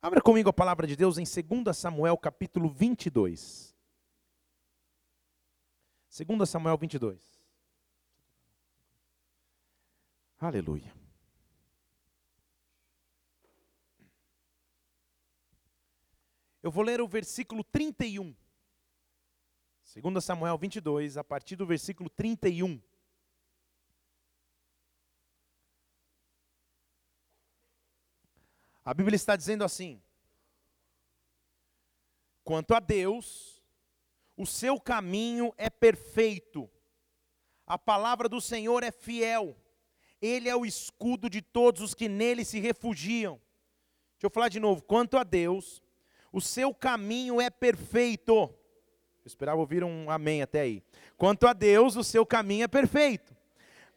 Abra comigo a palavra de Deus em 2 Samuel capítulo 22. 2 Samuel 22. Aleluia. Eu vou ler o versículo 31. 2 Samuel 22, a partir do versículo 31. A Bíblia está dizendo assim: Quanto a Deus, o seu caminho é perfeito, a palavra do Senhor é fiel, ele é o escudo de todos os que nele se refugiam. Deixa eu falar de novo: quanto a Deus, o seu caminho é perfeito. Eu esperava ouvir um amém até aí. Quanto a Deus, o seu caminho é perfeito.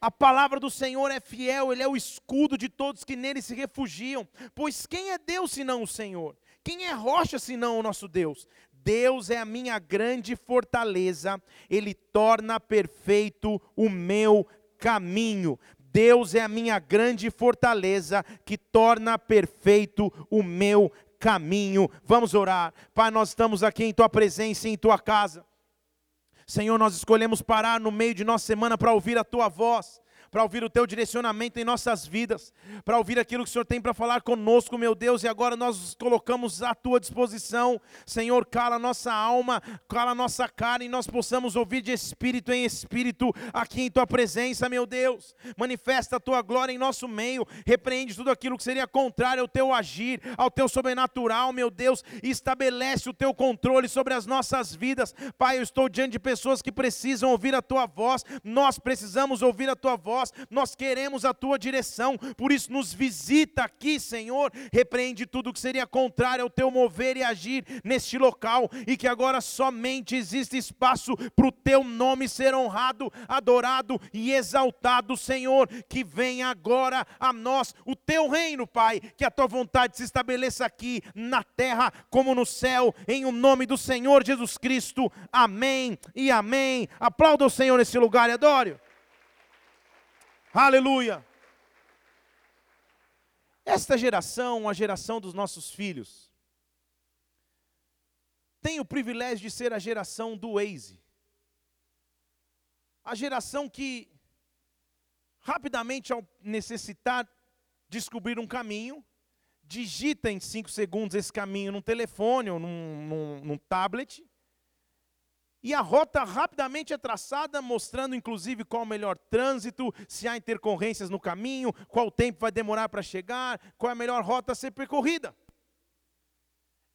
A palavra do Senhor é fiel, Ele é o escudo de todos que nele se refugiam. Pois quem é Deus senão o Senhor? Quem é rocha senão o nosso Deus? Deus é a minha grande fortaleza, Ele torna perfeito o meu caminho. Deus é a minha grande fortaleza que torna perfeito o meu caminho. Vamos orar. Pai, nós estamos aqui em tua presença, em tua casa. Senhor, nós escolhemos parar no meio de nossa semana para ouvir a tua voz para ouvir o teu direcionamento em nossas vidas, para ouvir aquilo que o Senhor tem para falar conosco, meu Deus, e agora nós nos colocamos à tua disposição. Senhor, cala nossa alma, cala nossa cara e nós possamos ouvir de espírito em espírito aqui em tua presença, meu Deus. Manifesta a tua glória em nosso meio, repreende tudo aquilo que seria contrário ao teu agir, ao teu sobrenatural, meu Deus, e estabelece o teu controle sobre as nossas vidas. Pai, eu estou diante de pessoas que precisam ouvir a tua voz, nós precisamos ouvir a tua voz nós, nós queremos a tua direção, por isso nos visita aqui, Senhor, repreende tudo que seria contrário ao teu mover e agir neste local, e que agora somente existe espaço para o teu nome ser honrado, adorado e exaltado, Senhor, que venha agora a nós o teu reino, Pai, que a tua vontade se estabeleça aqui na terra como no céu, em o nome do Senhor Jesus Cristo, amém e amém. Aplauda o Senhor nesse lugar e adore. Aleluia! Esta geração, a geração dos nossos filhos, tem o privilégio de ser a geração do Waze. A geração que, rapidamente, ao necessitar descobrir um caminho, digita em cinco segundos esse caminho num telefone ou num, num, num tablet, e a rota rapidamente é traçada, mostrando inclusive qual o melhor trânsito, se há intercorrências no caminho, qual tempo vai demorar para chegar, qual é a melhor rota a ser percorrida.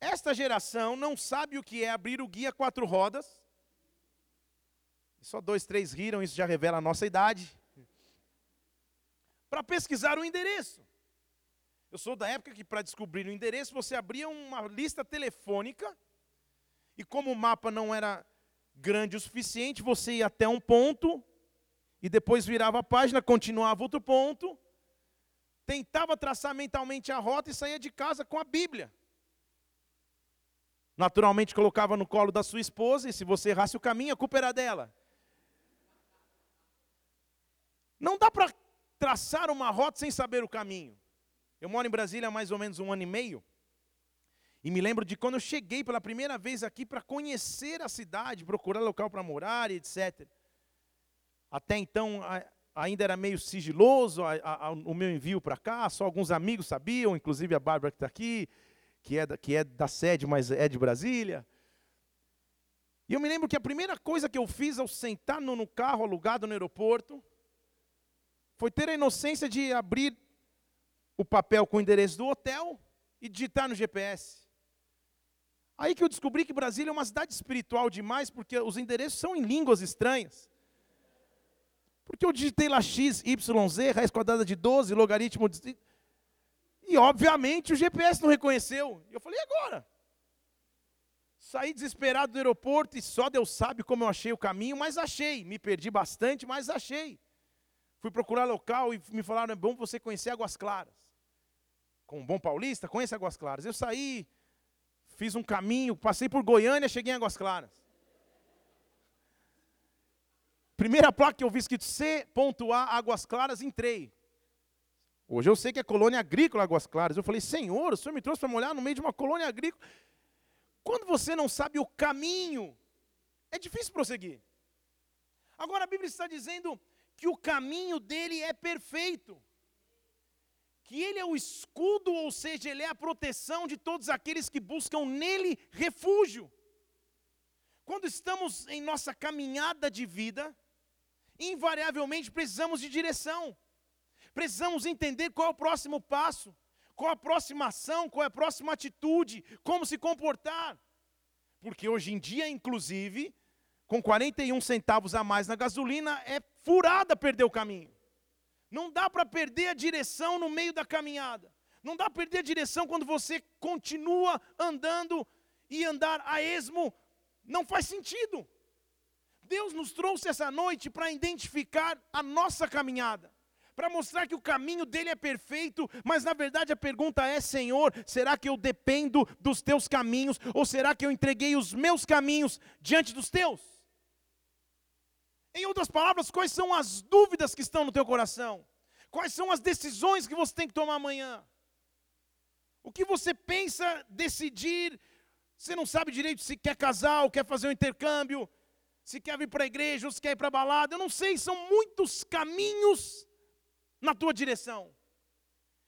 Esta geração não sabe o que é abrir o guia quatro rodas. Só dois, três riram, isso já revela a nossa idade. Para pesquisar o endereço. Eu sou da época que, para descobrir o endereço, você abria uma lista telefônica, e como o mapa não era grande o suficiente, você ia até um ponto, e depois virava a página, continuava outro ponto, tentava traçar mentalmente a rota e saía de casa com a Bíblia. Naturalmente colocava no colo da sua esposa, e se você errasse o caminho, a culpa era dela. Não dá para traçar uma rota sem saber o caminho. Eu moro em Brasília há mais ou menos um ano e meio. E me lembro de quando eu cheguei pela primeira vez aqui para conhecer a cidade, procurar local para morar, etc. Até então ainda era meio sigiloso a, a, o meu envio para cá, só alguns amigos sabiam, inclusive a Bárbara que está aqui, que é, da, que é da sede, mas é de Brasília. E eu me lembro que a primeira coisa que eu fiz ao sentar no, no carro alugado no aeroporto foi ter a inocência de abrir o papel com o endereço do hotel e digitar no GPS. Aí que eu descobri que Brasília é uma cidade espiritual demais, porque os endereços são em línguas estranhas. Porque eu digitei lá x, y, z, raiz quadrada de 12, logaritmo de... E obviamente o GPS não reconheceu. E eu falei, e agora? Saí desesperado do aeroporto e só Deus sabe como eu achei o caminho, mas achei. Me perdi bastante, mas achei. Fui procurar local e me falaram, é bom você conhecer Águas Claras. Com um bom paulista, conhece Águas Claras. Eu saí, fiz um caminho, passei por Goiânia, cheguei em Águas Claras. Primeira placa que eu vi escrito C.A. Águas Claras, entrei. Hoje eu sei que é colônia agrícola Águas Claras. Eu falei, Senhor, o Senhor me trouxe para molhar no meio de uma colônia agrícola. Quando você não sabe o caminho, é difícil prosseguir. Agora a Bíblia está dizendo que o caminho dele é perfeito. Que ele é o escudo, ou seja, ele é a proteção de todos aqueles que buscam nele refúgio. Quando estamos em nossa caminhada de vida, invariavelmente precisamos de direção. Precisamos entender qual é o próximo passo, qual a próxima ação, qual é a próxima atitude, como se comportar. Porque hoje em dia, inclusive, com 41 centavos a mais na gasolina, é furada perder o caminho. Não dá para perder a direção no meio da caminhada. Não dá para perder a direção quando você continua andando e andar a esmo. Não faz sentido. Deus nos trouxe essa noite para identificar a nossa caminhada para mostrar que o caminho dele é perfeito, mas na verdade a pergunta é: Senhor, será que eu dependo dos teus caminhos, ou será que eu entreguei os meus caminhos diante dos teus? Em outras palavras, quais são as dúvidas que estão no teu coração? Quais são as decisões que você tem que tomar amanhã? O que você pensa decidir? Você não sabe direito se quer casar ou quer fazer um intercâmbio, se quer vir para a igreja ou se quer ir para a balada. Eu não sei, são muitos caminhos na tua direção.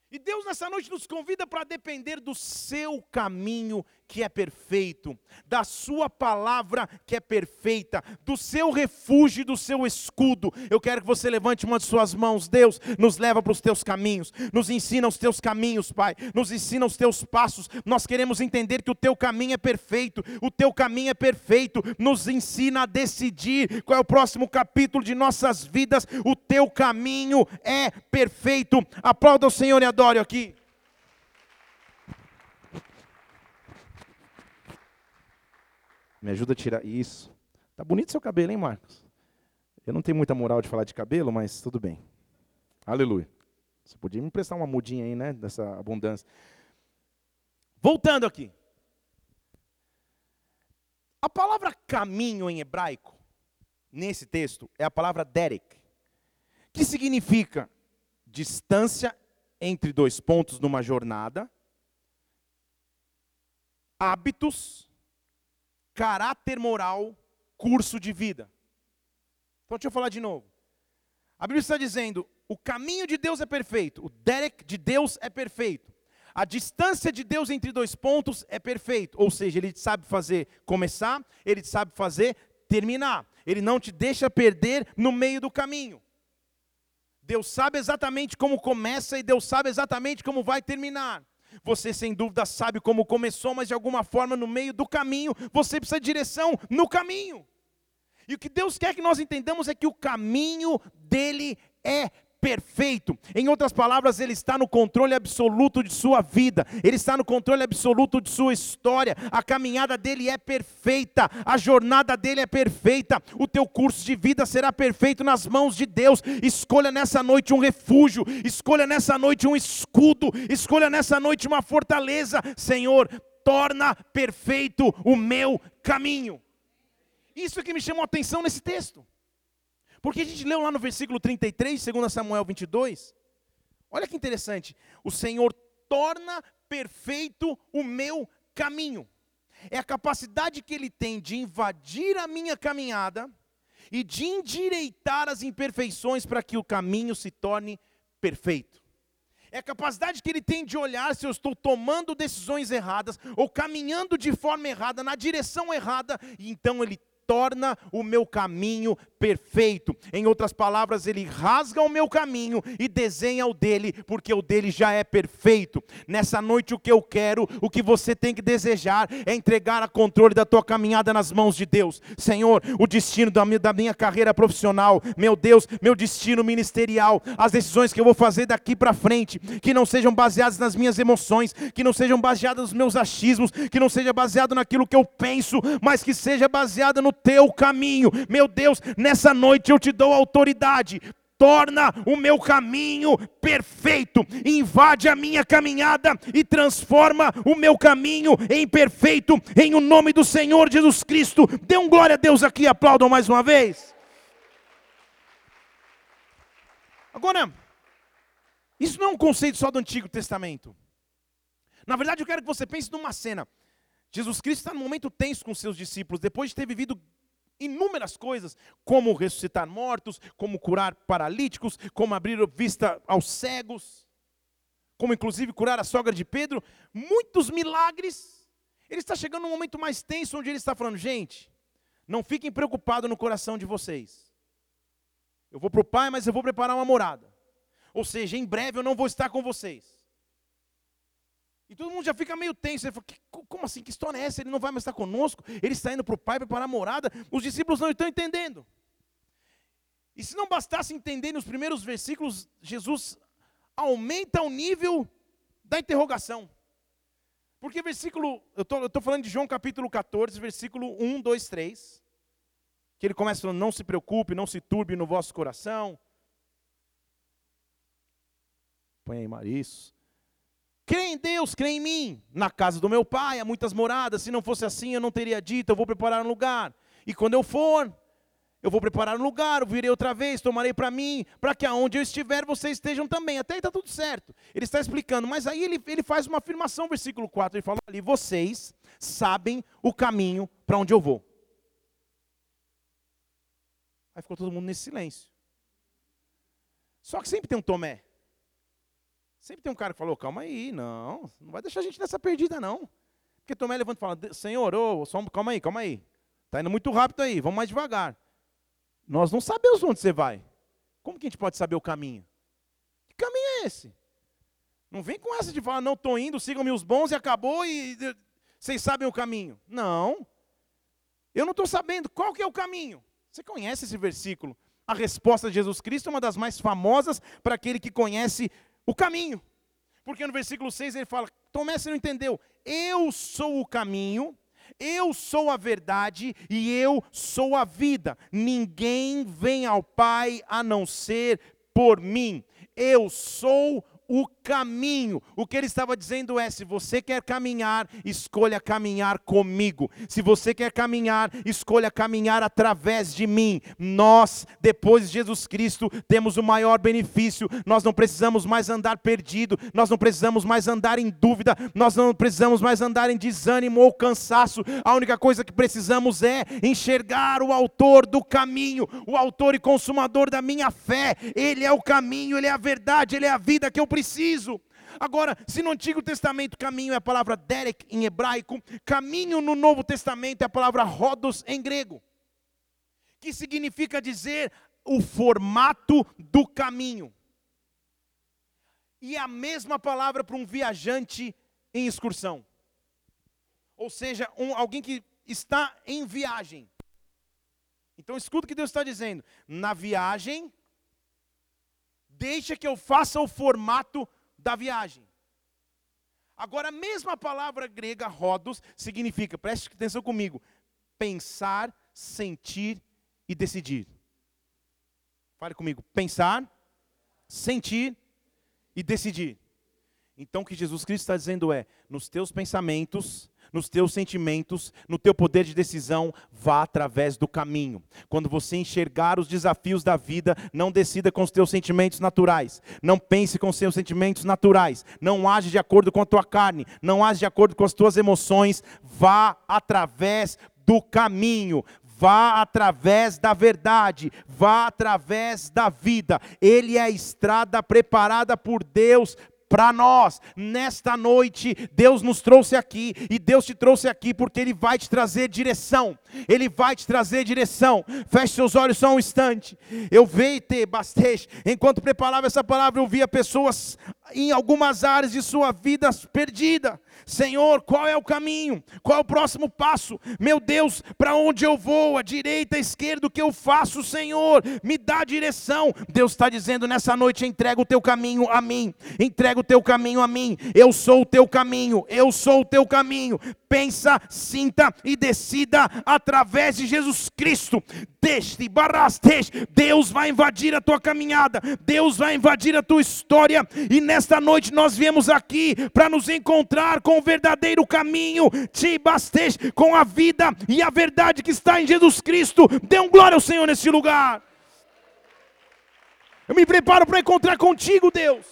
E Deus nessa noite nos convida para depender do seu caminho que é perfeito, da sua palavra que é perfeita, do seu refúgio do seu escudo. Eu quero que você levante uma de suas mãos. Deus, nos leva para os teus caminhos, nos ensina os teus caminhos, Pai, nos ensina os teus passos. Nós queremos entender que o teu caminho é perfeito, o teu caminho é perfeito. Nos ensina a decidir qual é o próximo capítulo de nossas vidas. O teu caminho é perfeito. Aplauda o Senhor e adore aqui. Me ajuda a tirar isso. Tá bonito seu cabelo, hein, Marcos? Eu não tenho muita moral de falar de cabelo, mas tudo bem. Aleluia. Você podia me emprestar uma mudinha aí, né, dessa abundância. Voltando aqui. A palavra caminho em hebraico, nesse texto, é a palavra derek, que significa distância entre dois pontos numa jornada, hábitos, caráter moral, curso de vida. Então deixa eu falar de novo. A Bíblia está dizendo: o caminho de Deus é perfeito, o Derek de Deus é perfeito. A distância de Deus entre dois pontos é perfeito, ou seja, ele sabe fazer começar, ele sabe fazer terminar. Ele não te deixa perder no meio do caminho. Deus sabe exatamente como começa e Deus sabe exatamente como vai terminar. Você sem dúvida sabe como começou, mas de alguma forma no meio do caminho você precisa de direção no caminho. E o que Deus quer que nós entendamos é que o caminho dele é perfeito. Em outras palavras, ele está no controle absoluto de sua vida, ele está no controle absoluto de sua história. A caminhada dele é perfeita, a jornada dele é perfeita. O teu curso de vida será perfeito nas mãos de Deus. Escolha nessa noite um refúgio, escolha nessa noite um escudo, escolha nessa noite uma fortaleza. Senhor, torna perfeito o meu caminho. Isso é que me chamou a atenção nesse texto. Porque a gente leu lá no versículo 33, 2 Samuel 22. Olha que interessante. O Senhor torna perfeito o meu caminho. É a capacidade que ele tem de invadir a minha caminhada e de endireitar as imperfeições para que o caminho se torne perfeito. É a capacidade que ele tem de olhar se eu estou tomando decisões erradas ou caminhando de forma errada, na direção errada, e então ele torna o meu caminho perfeito. Em outras palavras, ele rasga o meu caminho e desenha o dele, porque o dele já é perfeito. Nessa noite, o que eu quero, o que você tem que desejar, é entregar a controle da tua caminhada nas mãos de Deus. Senhor, o destino da minha, da minha carreira profissional, meu Deus, meu destino ministerial, as decisões que eu vou fazer daqui para frente, que não sejam baseadas nas minhas emoções, que não sejam baseadas nos meus achismos, que não seja baseado naquilo que eu penso, mas que seja baseada no teu caminho. Meu Deus, nessa noite eu te dou autoridade. Torna o meu caminho perfeito, invade a minha caminhada e transforma o meu caminho em perfeito, em o nome do Senhor Jesus Cristo. Dê um glória a Deus aqui, aplaudam mais uma vez. Agora, Isso não é um conceito só do Antigo Testamento. Na verdade, eu quero que você pense numa cena. Jesus Cristo está num momento tenso com seus discípulos, depois de ter vivido inúmeras coisas, como ressuscitar mortos, como curar paralíticos, como abrir vista aos cegos, como inclusive curar a sogra de Pedro, muitos milagres. Ele está chegando num momento mais tenso, onde ele está falando: gente, não fiquem preocupados no coração de vocês. Eu vou para o Pai, mas eu vou preparar uma morada. Ou seja, em breve eu não vou estar com vocês. E todo mundo já fica meio tenso. Ele fala, como assim? Que história é essa? Ele não vai mais estar conosco? Ele está indo para o Pai preparar a morada? Os discípulos não estão entendendo. E se não bastasse entender nos primeiros versículos, Jesus aumenta o nível da interrogação. Porque versículo, eu estou falando de João capítulo 14, versículo 1, 2, 3. Que ele começa falando, não se preocupe, não se turbe no vosso coração. Põe aí, Maris. Crê em Deus, crê em mim. Na casa do meu pai há muitas moradas. Se não fosse assim, eu não teria dito, eu vou preparar um lugar. E quando eu for, eu vou preparar um lugar, eu virei outra vez, tomarei para mim, para que aonde eu estiver, vocês estejam também. Até aí está tudo certo. Ele está explicando, mas aí ele, ele faz uma afirmação, versículo 4, ele fala ali, vocês sabem o caminho para onde eu vou. Aí ficou todo mundo nesse silêncio. Só que sempre tem um Tomé. Sempre tem um cara que falou, calma aí, não, não vai deixar a gente nessa perdida, não. Porque Tomé levanta e fala, Senhor, oh, calma aí, calma aí. Está indo muito rápido aí, vamos mais devagar. Nós não sabemos onde você vai. Como que a gente pode saber o caminho? Que caminho é esse? Não vem com essa de falar, não estou indo, sigam-me os bons e acabou e vocês sabem o caminho. Não. Eu não estou sabendo qual que é o caminho. Você conhece esse versículo? A resposta de Jesus Cristo é uma das mais famosas para aquele que conhece o caminho. Porque no versículo 6 ele fala: Tomé, você não entendeu? Eu sou o caminho, eu sou a verdade e eu sou a vida. Ninguém vem ao Pai a não ser por mim. Eu sou o caminho. O que ele estava dizendo é: se você quer caminhar, escolha caminhar comigo. Se você quer caminhar, escolha caminhar através de mim. Nós, depois de Jesus Cristo, temos o maior benefício. Nós não precisamos mais andar perdido, nós não precisamos mais andar em dúvida, nós não precisamos mais andar em desânimo ou cansaço. A única coisa que precisamos é enxergar o autor do caminho, o autor e consumador da minha fé. Ele é o caminho, ele é a verdade, ele é a vida que eu preciso preciso. Agora, se no Antigo Testamento caminho é a palavra derek em hebraico, caminho no Novo Testamento é a palavra rodos em grego, que significa dizer o formato do caminho. E é a mesma palavra para um viajante em excursão. Ou seja, um, alguém que está em viagem. Então escuta o que Deus está dizendo. Na viagem, deixa que eu faça o formato da viagem. Agora, a mesma palavra grega, rodos, significa, preste atenção comigo, pensar, sentir e decidir. Fale comigo, pensar, sentir e decidir. Então, o que Jesus Cristo está dizendo é: nos teus pensamentos, nos teus sentimentos, no teu poder de decisão, vá através do caminho. Quando você enxergar os desafios da vida, não decida com os teus sentimentos naturais, não pense com os seus sentimentos naturais, não age de acordo com a tua carne, não age de acordo com as tuas emoções, vá através do caminho, vá através da verdade, vá através da vida. Ele é a estrada preparada por Deus para nós. Nesta noite, Deus nos trouxe aqui e Deus te trouxe aqui porque Ele vai te trazer direção. Ele vai te trazer direção. Feche seus olhos só um instante. Eu veio te bastante. Enquanto preparava essa palavra, eu via pessoas em algumas áreas de sua vida perdida. Senhor, qual é o caminho? Qual é o próximo passo? Meu Deus, para onde eu vou? A direita, a esquerda, o que eu faço, Senhor? Me dá direção. Deus está dizendo nessa noite: entrega o teu caminho a mim. Entrega o teu caminho a mim. Eu sou o teu caminho. Eu sou o teu caminho. Pensa, sinta e decida através de Jesus Cristo. Deste barrastes, Deus vai invadir a tua caminhada. Deus vai invadir a tua história. E nesta noite nós viemos aqui para nos encontrar com o verdadeiro caminho, te com a vida e a verdade que está em Jesus Cristo. Dê um glória ao Senhor nesse lugar. Eu me preparo para encontrar contigo, Deus.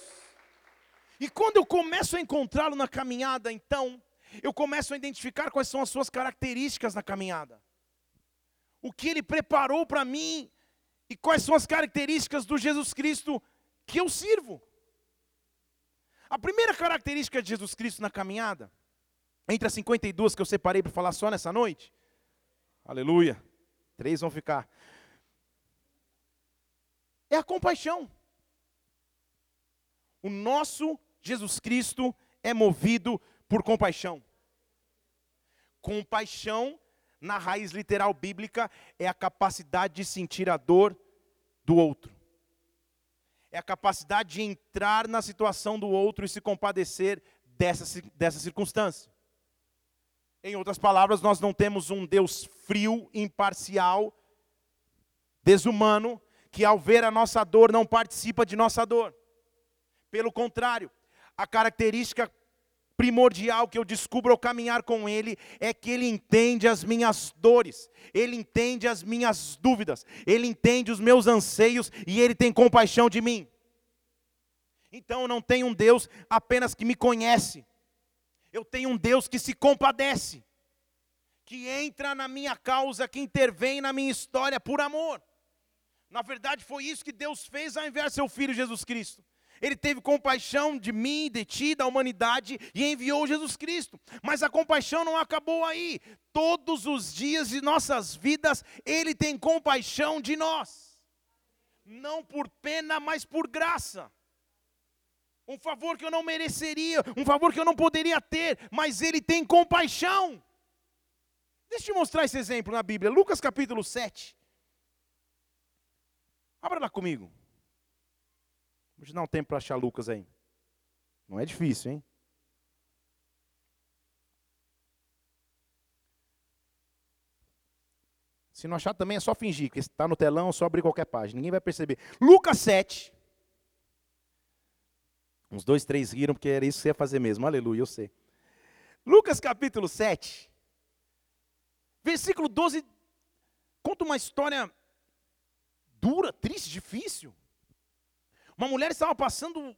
E quando eu começo a encontrá-lo na caminhada, então, eu começo a identificar quais são as suas características na caminhada. O que ele preparou para mim e quais são as características do Jesus Cristo que eu sirvo. A primeira característica de Jesus Cristo na caminhada, entre as 52 que eu separei para falar só nessa noite, aleluia, três vão ficar, é a compaixão. O nosso Jesus Cristo é movido por compaixão. Compaixão, na raiz literal bíblica, é a capacidade de sentir a dor do outro. É a capacidade de entrar na situação do outro e se compadecer dessa, dessa circunstância. Em outras palavras, nós não temos um Deus frio, imparcial, desumano, que ao ver a nossa dor não participa de nossa dor. Pelo contrário, a característica primordial que eu descubro ao caminhar com Ele é que Ele entende as minhas dores, Ele entende as minhas dúvidas, Ele entende os meus anseios e Ele tem compaixão de mim. Então eu não tenho um Deus apenas que me conhece, eu tenho um Deus que se compadece, que entra na minha causa, que intervém na minha história por amor. Na verdade, foi isso que Deus fez ao enviar seu Filho Jesus Cristo. Ele teve compaixão de mim, de ti, da humanidade e enviou Jesus Cristo. Mas a compaixão não acabou aí. Todos os dias de nossas vidas, Ele tem compaixão de nós. Não por pena, mas por graça. Um favor que eu não mereceria, um favor que eu não poderia ter, mas Ele tem compaixão. Deixa eu te mostrar esse exemplo na Bíblia. Lucas capítulo 7. Abra lá comigo. Vamos dar um tempo para achar Lucas aí. Não é difícil, hein? Se não achar também é só fingir, que está no telão, é só abrir qualquer página, ninguém vai perceber. Lucas 7. Uns dois, três riram, porque era isso que você ia fazer mesmo. Aleluia, eu sei. Lucas capítulo 7, versículo 12, conta uma história dura, triste, difícil. Uma mulher estava passando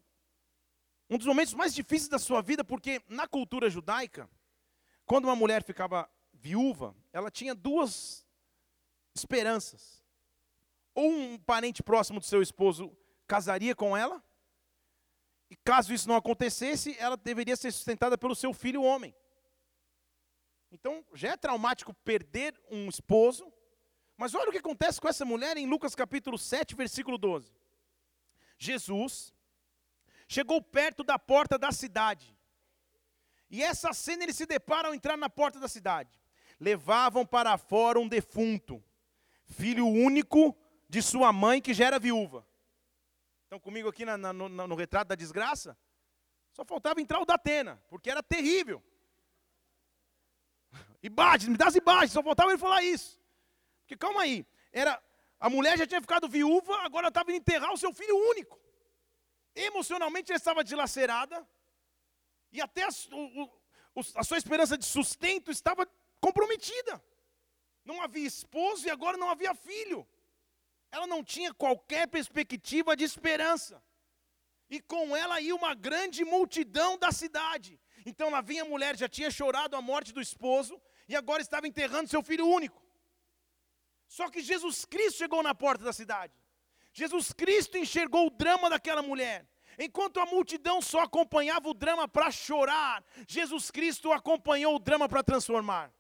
um dos momentos mais difíceis da sua vida, porque na cultura judaica, quando uma mulher ficava viúva, ela tinha duas esperanças. Ou um parente próximo do seu esposo casaria com ela, e caso isso não acontecesse, ela deveria ser sustentada pelo seu filho homem. Então, já é traumático perder um esposo, mas olha o que acontece com essa mulher em Lucas capítulo 7, versículo 12. Jesus chegou perto da porta da cidade. E essa cena eles se deparam ao entrar na porta da cidade. Levavam para fora um defunto, filho único de sua mãe que já era viúva. Estão comigo aqui na, na, no, no, retrato da desgraça? Só faltava entrar o da Atena, porque era terrível. Imagens, me dá as imagens, só faltava ele falar isso. Porque calma aí, era a mulher já tinha ficado viúva, agora estava indo enterrar o seu filho único. Emocionalmente ela estava dilacerada, e até a, o, a sua esperança de sustento estava comprometida. Não havia esposo e agora não havia filho. Ela não tinha qualquer perspectiva de esperança. E com ela ia uma grande multidão da cidade. Então lá vinha a mulher, já tinha chorado a morte do esposo, e agora estava enterrando seu filho único. Só que Jesus Cristo chegou na porta da cidade. Jesus Cristo enxergou o drama daquela mulher. Enquanto a multidão só acompanhava o drama para chorar, Jesus Cristo acompanhou o drama para transformar.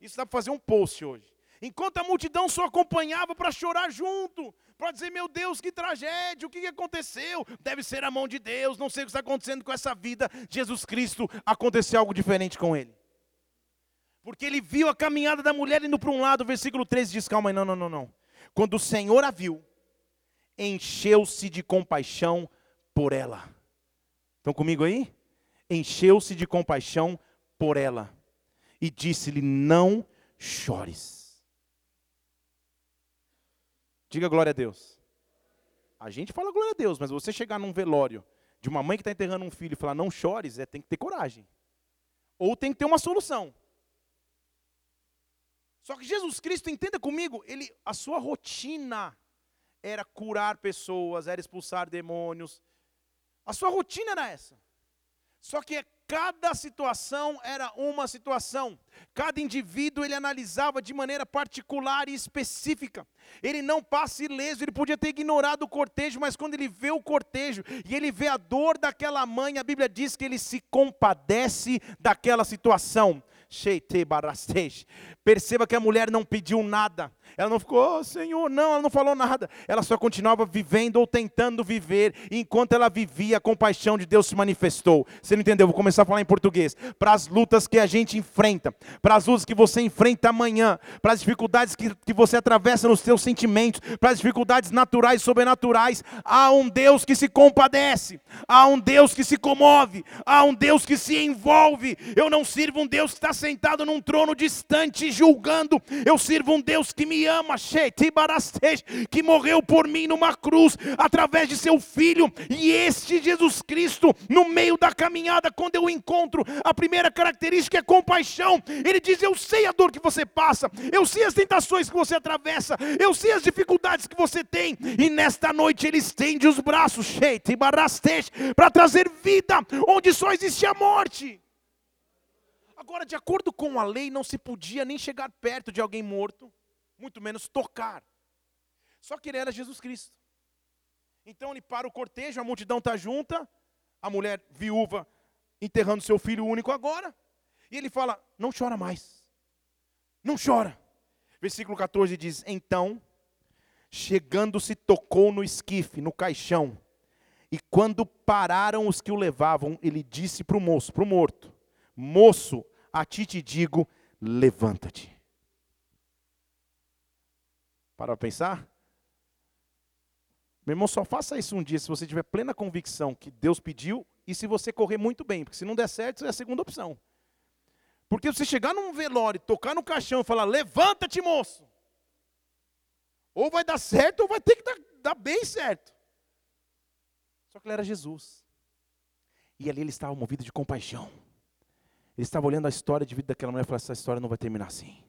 Isso dá para fazer um post hoje. Enquanto a multidão só acompanhava para chorar junto, para dizer: Meu Deus, que tragédia, o que aconteceu? Deve ser a mão de Deus, não sei o que está acontecendo com essa vida. Jesus Cristo aconteceu algo diferente com ele. Porque ele viu a caminhada da mulher indo para um lado, o versículo 13 diz: calma aí, não, não, não, não. Quando o Senhor a viu, encheu-se de compaixão por ela. Estão comigo aí? Encheu-se de compaixão por ela. E disse-lhe: Não chores. Diga glória a Deus. A gente fala glória a Deus, mas você chegar num velório de uma mãe que está enterrando um filho e falar não chores, é, tem que ter coragem. Ou tem que ter uma solução. Só que Jesus Cristo, entenda comigo, ele, a sua rotina era curar pessoas, era expulsar demônios. A sua rotina era essa. Só que cada situação era uma situação. Cada indivíduo ele analisava de maneira particular e específica. Ele não passa ileso, ele podia ter ignorado o cortejo, mas quando ele vê o cortejo e ele vê a dor daquela mãe, a Bíblia diz que ele se compadece daquela situação. Perceba que a mulher não pediu nada. Ela não ficou, oh, Senhor, não, ela não falou nada. Ela só continuava vivendo ou tentando viver. E enquanto ela vivia, a compaixão de Deus se manifestou. Você não entendeu? Vou começar a falar em português. Para as lutas que a gente enfrenta, para as lutas que você enfrenta amanhã, para as dificuldades que, que você atravessa nos seus sentimentos, para as dificuldades naturais e sobrenaturais, há um Deus que se compadece, há um Deus que se comove, há um Deus que se envolve. Eu não sirvo um Deus que está sentado num trono distante julgando, eu sirvo um Deus que me que morreu por mim numa cruz, através de seu filho, e este Jesus Cristo, no meio da caminhada, quando eu encontro, a primeira característica é compaixão. Ele diz: Eu sei a dor que você passa, eu sei as tentações que você atravessa, eu sei as dificuldades que você tem, e nesta noite ele estende os braços, para trazer vida onde só existe a morte. Agora, de acordo com a lei, não se podia nem chegar perto de alguém morto muito menos tocar. Só que ele era Jesus Cristo. Então ele para o cortejo, a multidão está junta, a mulher viúva enterrando seu filho único agora, e ele fala: Não chora mais, não chora. Versículo 14 diz: Então, chegando-se, tocou no esquife, no caixão, e quando pararam os que o levavam, ele disse para o moço, para o morto: Moço, a ti te digo, levanta-te. Para pensar? Meu irmão, só faça isso um dia se você tiver plena convicção que Deus pediu e se você correr muito bem, porque se não der certo, é a segunda opção. Porque você chegar num velório, tocar no caixão e falar, levanta-te, moço. Ou vai dar certo, ou vai ter que dar, dar bem certo. Só que ele era Jesus. E ali ele estava movido de compaixão. Ele estava olhando a história de vida daquela mulher e falou: essa história não vai terminar assim.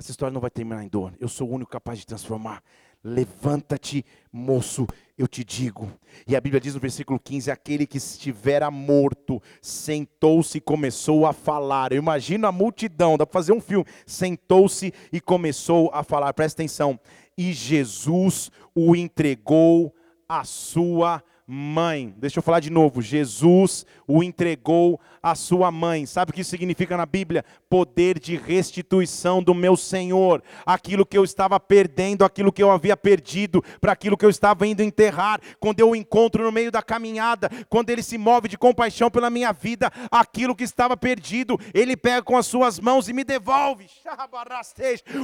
Essa história não vai terminar em dor. Eu sou o único capaz de transformar. Levanta-te, moço, eu te digo. E a Bíblia diz no versículo 15: aquele que estivera morto sentou-se e começou a falar. Eu imagino a multidão, dá para fazer um filme. Sentou-se e começou a falar. Presta atenção. E Jesus o entregou à sua mãe. Deixa eu falar de novo. Jesus o entregou à sua mãe. Sabe o que isso significa na Bíblia? Poder de restituição do meu Senhor. Aquilo que eu estava perdendo, aquilo que eu havia perdido, para aquilo que eu estava indo enterrar. Quando eu o encontro no meio da caminhada, quando ele se move de compaixão pela minha vida, aquilo que estava perdido, ele pega com as suas mãos e me devolve.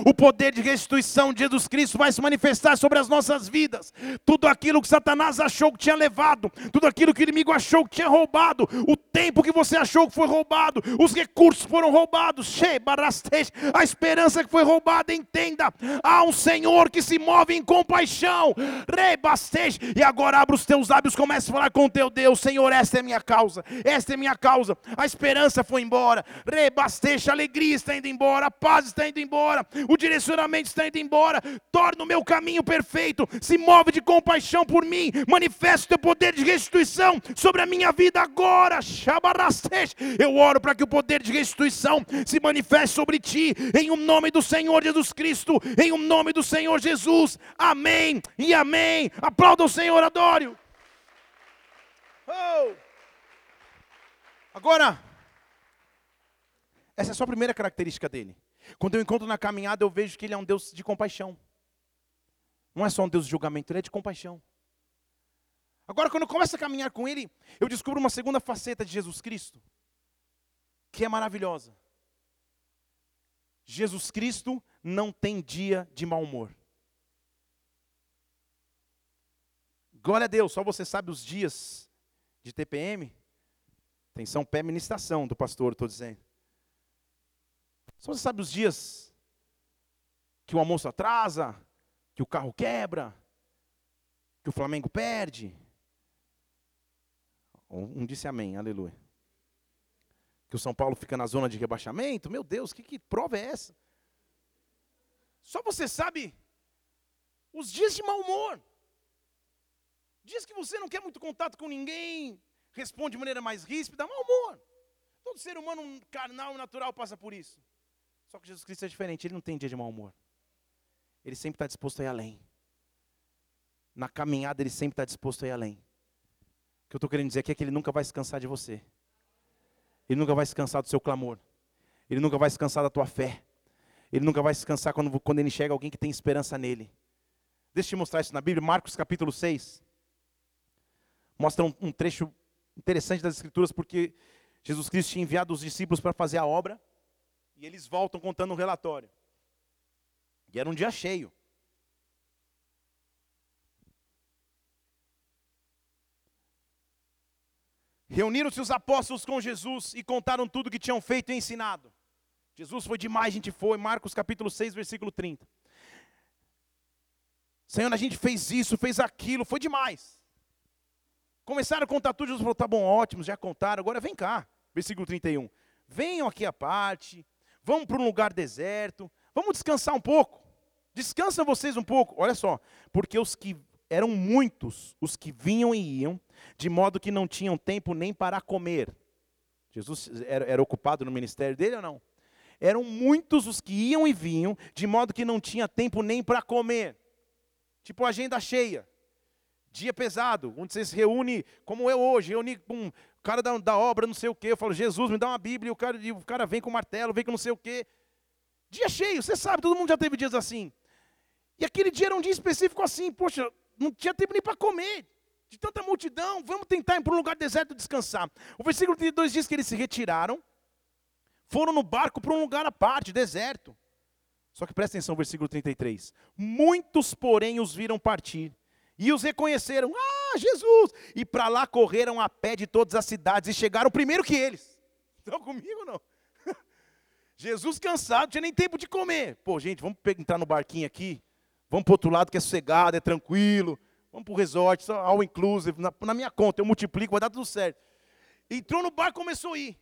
O poder de restituição de Jesus Cristo vai se manifestar sobre as nossas vidas. Tudo aquilo que Satanás achou que tinha levado levado, tudo aquilo que o inimigo achou que tinha roubado, o tempo que você achou que foi roubado, os recursos foram roubados, a esperança que foi roubada, entenda, há um Senhor que se move em compaixão, e agora abra os teus lábios, comece a falar com o teu Deus, Senhor, esta é minha causa, esta é minha causa, a esperança foi embora, a alegria está indo embora, a paz está indo embora, o direcionamento está indo embora, torna o meu caminho perfeito, se move de compaixão por mim, manifesta o teu poder de restituição sobre a minha vida agora. Eu oro para que o poder de restituição se manifeste sobre ti, em um nome do Senhor Jesus Cristo, em um nome do Senhor Jesus. Amém e amém. Aplauda o Senhor, adore. Oh. Agora, essa é só a primeira característica dele. Quando eu encontro na caminhada, eu vejo que ele é um Deus de compaixão. Não é só um Deus de julgamento, ele é de compaixão. Agora, quando eu começo a caminhar com Ele, eu descubro uma segunda faceta de Jesus Cristo, que é maravilhosa. Jesus Cristo não tem dia de mau humor. Glória a Deus, só você sabe os dias de TPM. Atenção, pé ministração do pastor, estou dizendo. Só você sabe os dias que o almoço atrasa, que o carro quebra, que o Flamengo perde, um disse amém, aleluia. Que o São Paulo fica na zona de rebaixamento? Meu Deus, que, que prova é essa? Só você sabe os dias de mau humor. Dias que você não quer muito contato com ninguém, responde de maneira mais ríspida, mau humor. Todo ser humano carnal e natural passa por isso. Só que Jesus Cristo é diferente, ele não tem dia de mau humor. Ele sempre está disposto a ir além. Na caminhada ele sempre está disposto a ir além. O que eu estou querendo dizer aqui é que ele nunca vai se cansar de você. Ele nunca vai se cansar do seu clamor. Ele nunca vai se cansar da tua fé. Ele nunca vai se cansar quando, quando ele enxerga alguém que tem esperança nele. Deixa eu te mostrar isso na Bíblia, Marcos capítulo 6. Mostra um, um trecho interessante das Escrituras, porque Jesus Cristo tinha enviado os discípulos para fazer a obra, e eles voltam contando um relatório. E era um dia cheio. Reuniram-se os apóstolos com Jesus e contaram tudo que tinham feito e ensinado. Jesus foi demais, a gente foi. Marcos capítulo 6, versículo 30. Senhor, a gente fez isso, fez aquilo, foi demais. Começaram a contar tudo, Jesus falou: tá bom, ótimo, já contaram, agora vem cá. Versículo 31. Venham aqui à parte, vamos para um lugar deserto, vamos descansar um pouco. Descansam vocês um pouco, olha só, porque os que eram muitos os que vinham e iam, de modo que não tinham tempo nem para comer. Jesus era, era ocupado no ministério dele ou não? Eram muitos os que iam e vinham, de modo que não tinha tempo nem para comer. Tipo agenda cheia, dia pesado, onde você se reúne, como eu hoje, reúne com o cara da, da obra, não sei o quê. Eu falo, Jesus, me dá uma Bíblia, e o cara, e o cara vem com martelo, vem com não sei o quê. Dia cheio, você sabe, todo mundo já teve dias assim. E aquele dia era um dia específico assim, poxa, não tinha tempo nem para comer. De tanta multidão, vamos tentar ir para um lugar deserto descansar. O versículo 32 diz que eles se retiraram, foram no barco para um lugar à parte, deserto. Só que presta atenção, versículo 33. Muitos, porém, os viram partir e os reconheceram. Ah, Jesus! E para lá correram a pé de todas as cidades e chegaram primeiro que eles. Estão comigo não? Jesus cansado, não tinha nem tempo de comer. Pô, gente, vamos entrar no barquinho aqui. Vamos para outro lado que é sossegado, é tranquilo. Vamos para o resort, all inclusive, na, na, minha conta, eu multiplico, vai dar tudo certo. Entrou no bar, começou a ir.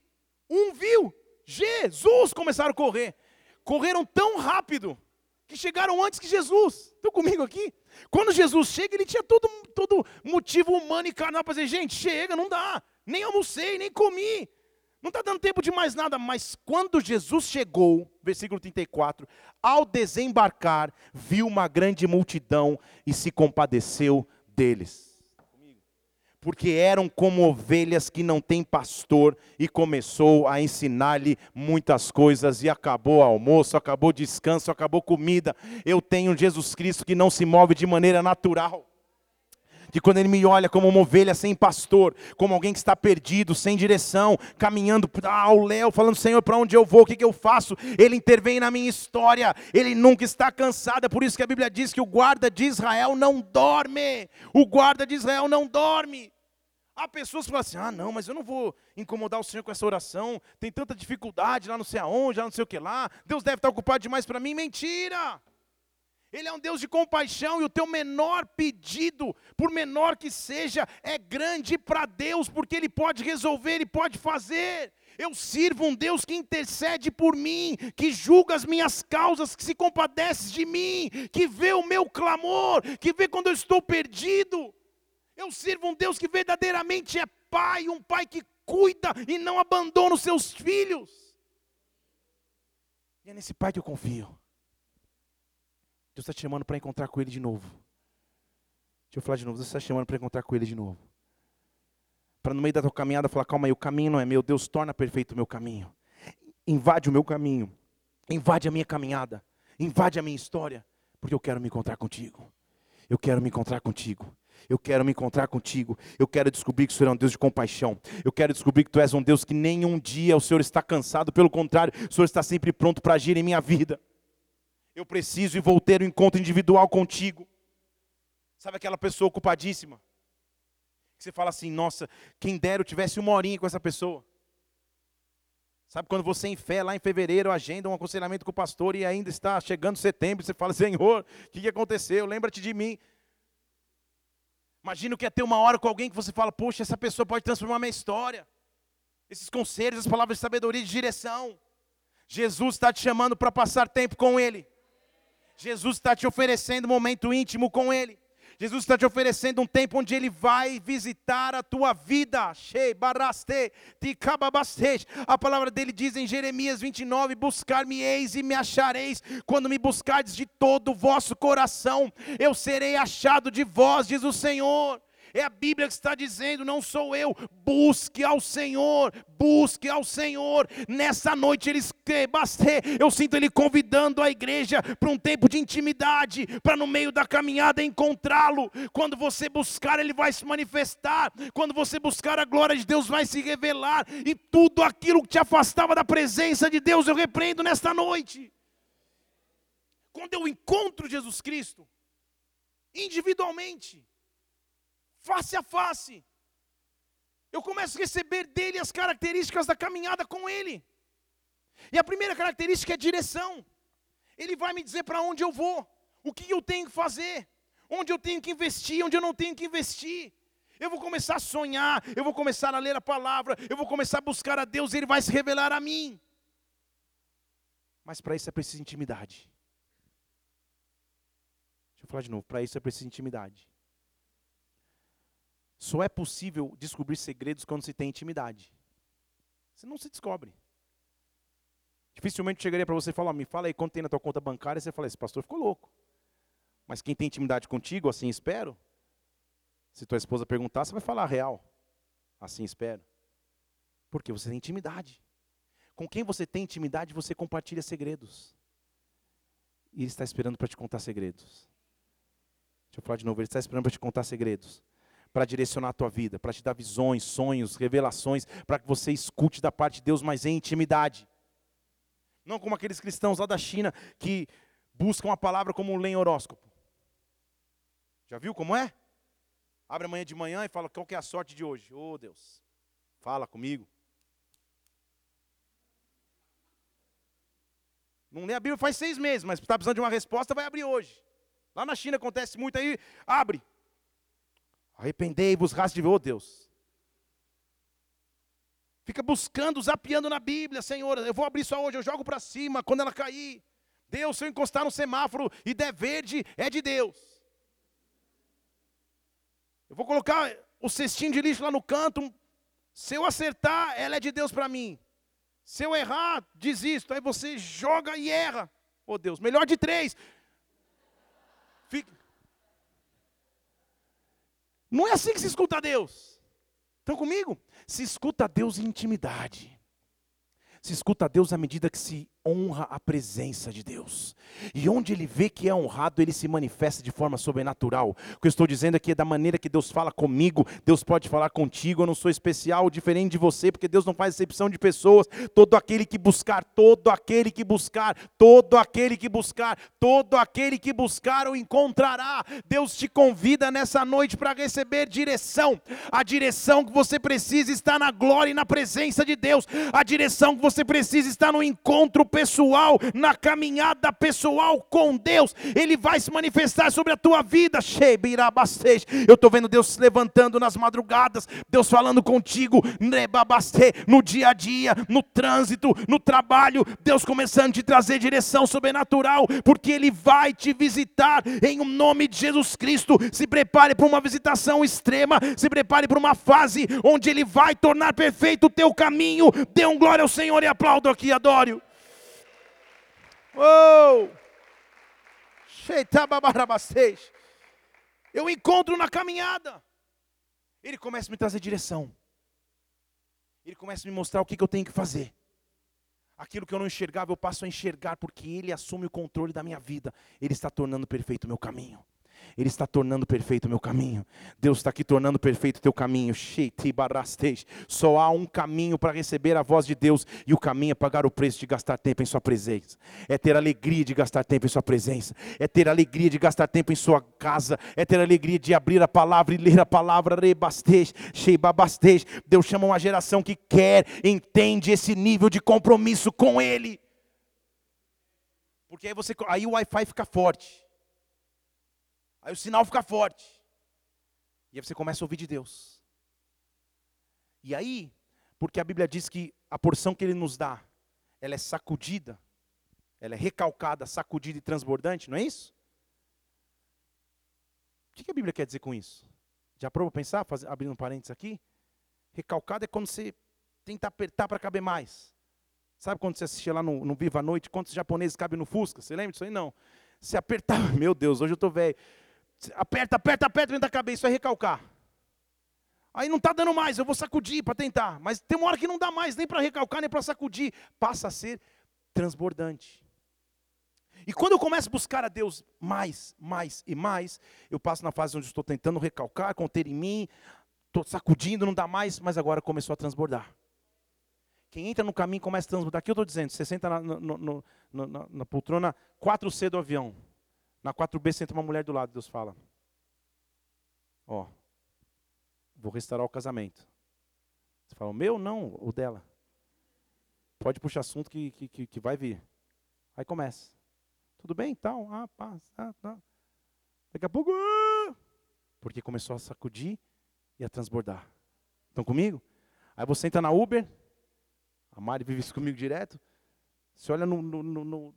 Um viu, Jesus começaram a correr. Correram tão rápido que chegaram antes que Jesus. Estão comigo aqui? Quando Jesus chega, ele tinha todo, todo motivo humano e carnal para dizer: gente, chega, não dá. Nem almocei, nem comi. Não está dando tempo de mais nada, mas quando Jesus chegou, versículo 34, ao desembarcar, viu uma grande multidão e se compadeceu deles. Porque eram como ovelhas que não têm pastor, e começou a ensinar-lhe muitas coisas, e acabou almoço, acabou descanso, acabou comida. Eu tenho Jesus Cristo que não se move de maneira natural que quando Ele me olha como uma ovelha sem pastor, como alguém que está perdido, sem direção, caminhando ao léu, falando, Senhor, para onde eu vou, o que, que eu faço? Ele intervém na minha história, Ele nunca está cansado, é por isso que a Bíblia diz que o guarda de Israel não dorme, o guarda de Israel não dorme. Há pessoas que falam assim: ah, não, mas eu não vou incomodar o Senhor com essa oração, tem tanta dificuldade lá não sei aonde, lá não sei o que lá, Deus deve estar ocupado demais para mim. Mentira! Ele é um Deus de compaixão e o teu menor pedido, por menor que seja, é grande para Deus, porque Ele pode resolver e pode fazer. Eu sirvo um Deus que intercede por mim, que julga as minhas causas, que se compadece de mim, que vê o meu clamor, que vê quando eu estou perdido. Eu sirvo um Deus que verdadeiramente é pai, um pai que cuida e não abandona os seus filhos. E é nesse pai que eu confio. Deus está te chamando para encontrar com Ele de novo. Deixa eu falar de novo. Deus está te chamando para encontrar com Ele de novo. Para no meio da tua caminhada falar: calma aí, o caminho não é meu. Deus torna perfeito o meu caminho. Invade o meu caminho. Invade a minha caminhada. Invade a minha história. Porque eu quero me encontrar contigo. Eu quero me encontrar contigo. Eu quero me encontrar contigo. Eu quero descobrir que o Senhor é um Deus de compaixão. Eu quero descobrir que tu és um Deus que nenhum dia o Senhor está cansado. Pelo contrário, o Senhor está sempre pronto para agir em minha vida. Eu preciso e vou ter um encontro individual contigo. Sabe aquela pessoa ocupadíssima? Que você fala assim, nossa, quem dera eu tivesse uma horinha com essa pessoa. Sabe quando você em fé, lá em fevereiro, agenda um aconselhamento com o pastor e ainda está chegando setembro, você fala, Senhor, o que, aconteceu? Lembra-te de mim. Imagina que é ter uma hora com alguém que você fala, poxa, essa pessoa pode transformar minha história. Esses conselhos, as palavras de sabedoria e de direção. Jesus está te chamando para passar tempo com Ele. Jesus está te oferecendo um momento íntimo com Ele. Jesus está te oferecendo um tempo onde Ele vai visitar a tua vida. A palavra dele diz em Jeremias 29: Buscar-me-eis e me achareis, quando me buscardes de todo o vosso coração, eu serei achado de vós, diz o Senhor. É a Bíblia que está dizendo, não sou eu. Busque ao Senhor, busque ao Senhor. Nessa noite eles eu sinto ele convidando a igreja para um tempo de intimidade, para no meio da caminhada encontrá-lo. Quando você buscar, ele vai se manifestar. Quando você buscar, a glória de Deus vai se revelar. E tudo aquilo que te afastava da presença de Deus, eu repreendo nesta noite. Quando eu encontro Jesus Cristo, individualmente, face a face. Eu começo a receber dele as características da caminhada com ele. E a primeira característica é direção. Ele vai me dizer para onde eu vou, o que eu tenho que fazer, onde eu tenho que investir, onde eu não tenho que investir. Eu vou começar a sonhar, eu vou começar a ler a palavra, eu vou começar a buscar a Deus, Ele vai se revelar a mim. Mas para isso é preciso intimidade. Deixa eu falar de novo, para isso é preciso intimidade. Só é possível descobrir segredos quando se tem intimidade. Você não se descobre. Dificilmente chegaria para você e falar, me fala aí quanto tem na tua conta bancária, e você fala, esse pastor ficou louco. Mas quem tem intimidade contigo, assim espero. Se tua esposa perguntar, você vai falar real. Assim espero. Porque você tem intimidade. Com quem você tem intimidade, você compartilha segredos. E ele está esperando para te contar segredos. Deixa eu falar de novo, ele está esperando para te contar segredos para direcionar a tua vida, para te dar visões, sonhos, revelações, para que você escute da parte de Deus, mas em intimidade. Não como aqueles cristãos lá da China que buscam a palavra como um lenho horóscopo. Já viu como é? Abre amanhã de manhã e fala qual que é a sorte de hoje. Oh Deus, fala comigo. Não lê a Bíblia faz seis meses, mas está precisando de uma resposta, vai abrir hoje. Lá na China acontece muito aí, abre. Arrependei-vos, raça de oh Deus. Fica buscando, zapeando na Bíblia, Senhor. Eu vou abrir só hoje, eu jogo para cima quando ela cair. Deus, se eu encostar no semáforo e der verde, é de Deus. Eu vou colocar o cestinho de lixo lá no canto. Se eu acertar, ela é de Deus para mim. Se eu errar, desisto. Aí você joga e erra. Oh Deus, melhor de três. Fica, não é assim que se escuta a Deus. Estão comigo? Se escuta a Deus em intimidade. Se escuta a Deus à medida que se honra a presença de Deus. E onde ele vê que é honrado, ele se manifesta de forma sobrenatural. O que eu estou dizendo aqui é da maneira que Deus fala comigo, Deus pode falar contigo. Eu não sou especial, diferente de você, porque Deus não faz exceção de pessoas. Todo aquele que buscar, todo aquele que buscar, todo aquele que buscar, todo aquele que buscar o encontrará. Deus te convida nessa noite para receber direção. A direção que você precisa está na glória e na presença de Deus. A direção que você precisa está no encontro pessoal, na caminhada pessoal com Deus, Ele vai se manifestar sobre a tua vida. Eu estou vendo Deus se levantando nas madrugadas, Deus falando contigo no dia a dia, no trânsito, no trabalho, Deus começando a te trazer direção sobrenatural, porque Ele vai te visitar em um nome de Jesus Cristo. Se prepare para uma visitação extrema, se prepare para uma fase onde Ele vai tornar perfeito o teu caminho. Dê um glória ao Senhor e aplaudo aqui, adoro. Oh! Eu encontro na caminhada. Ele começa a me trazer direção. Ele começa a me mostrar o que, que eu tenho que fazer. Aquilo que eu não enxergava, eu passo a enxergar, porque Ele assume o controle da minha vida. Ele está tornando perfeito o meu caminho. Ele está tornando perfeito o meu caminho. Deus está aqui tornando perfeito o teu caminho. Só há um caminho para receber a voz de Deus, e o caminho é pagar o preço de gastar tempo em Sua presença. É ter alegria de gastar tempo em Sua presença. É ter alegria de gastar tempo em Sua casa. É ter alegria de abrir a palavra e ler a palavra. Deus chama uma geração que quer, entende esse nível de compromisso com Ele. Porque aí, você, aí o Wi-Fi fica forte. Aí o sinal fica forte. E aí você começa a ouvir de Deus. E aí, porque a Bíblia diz que a porção que Ele nos dá, ela é sacudida, ela é recalcada, sacudida e transbordante, não é isso? que a Bíblia quer dizer com isso? Já provou pensar, abrindo um parênteses aqui? Recalcado é quando você tenta apertar para caber mais. Sabe quando você assistia lá no, no Viva a Noite, quantos japoneses cabem no Fusca? Você lembra disso aí? Não. Se apertar, meu Deus, hoje eu estou velho. Aperta, aperta, aperta, tenta caber, isso é recalcar. Aí não está dando mais, eu vou sacudir para tentar. Mas tem uma hora que não dá mais, nem para recalcar, nem para sacudir. Passa a ser transbordante. E quando eu começo a buscar a Deus mais, mais e mais, eu passo na fase onde estou tentando recalcar, conter em mim, estou sacudindo, não dá mais, mas agora começou a transbordar. Quem entra no caminho começa a transbordar. Aqui eu estou dizendo, você senta na, no, no, na, na poltrona 4C do avião. Na 4B senta uma mulher do lado, Deus fala. Ó, Vou restaurar o casamento. Você fala, o meu? Não, o dela. Pode puxar assunto que, que, que vai vir. Aí começa. Tudo bem? Então, ah, pá, ah, tá. Daqui a pouco, ah! porque começou a sacudir e a transbordar. Estão comigo? Aí você entra na Uber, a Mari vive isso comigo direto. Você olha no, no, no,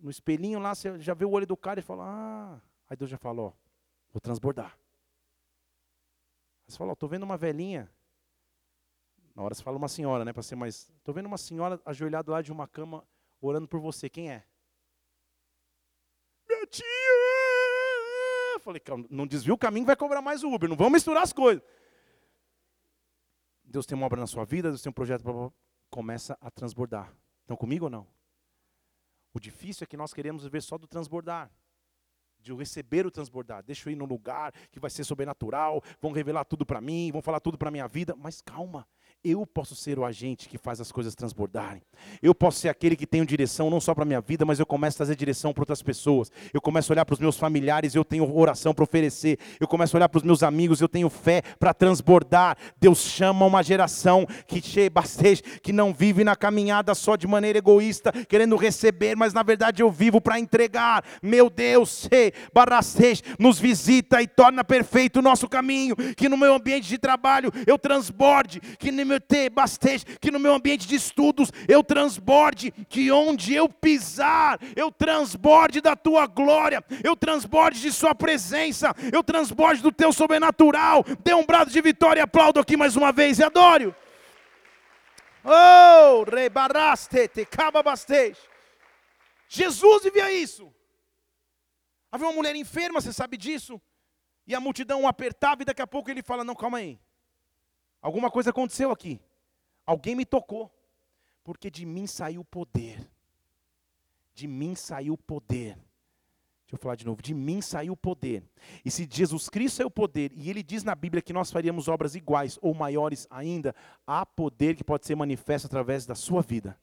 no, espelhinho lá, você já vê o olho do cara e fala, ah. Aí Deus já fala, ó, vou transbordar. Você fala, estou vendo uma velhinha. Na hora você fala uma senhora, né? Para ser mais. Estou vendo uma senhora ajoelhada lá de uma cama, orando por você. Quem é? Minha tia! Falei, não desvia o caminho, vai cobrar mais o Uber. Não vamos misturar as coisas. Deus tem uma obra na sua vida, Deus tem um projeto. Começa a transbordar. Estão comigo ou não? O difícil é que nós queremos viver só do transbordar de receber o transbordar. Deixa eu ir num lugar que vai ser sobrenatural, vão revelar tudo para mim, vão falar tudo para minha vida, mas calma. Eu posso ser o agente que faz as coisas transbordarem. Eu posso ser aquele que tem direção não só para a minha vida, mas eu começo a trazer direção para outras pessoas. Eu começo a olhar para os meus familiares, eu tenho oração para oferecer. Eu começo a olhar para os meus amigos, eu tenho fé para transbordar. Deus chama uma geração que que não vive na caminhada só de maneira egoísta, querendo receber, mas na verdade eu vivo para entregar. Meu Deus, barastej, nos visita e torna perfeito o nosso caminho, que no meu ambiente de trabalho eu transborde, que no meu meu bastante, que no meu ambiente de estudos eu transborde, que onde eu pisar, eu transborde da tua glória, eu transborde de sua presença, eu transborde do teu sobrenatural. Dê um brado de vitória e aplaudo aqui mais uma vez e adoro. Oh, rebaraste, te cababastej. Jesus vivia isso. Havia uma mulher enferma, você sabe disso? E a multidão o apertava e daqui a pouco ele fala: Não, calma aí. Alguma coisa aconteceu aqui. Alguém me tocou. Porque de mim saiu o poder. De mim saiu o poder. Deixa eu falar de novo. De mim saiu o poder. E se Jesus Cristo é o poder, e ele diz na Bíblia que nós faríamos obras iguais ou maiores ainda, há poder que pode ser manifesto através da sua vida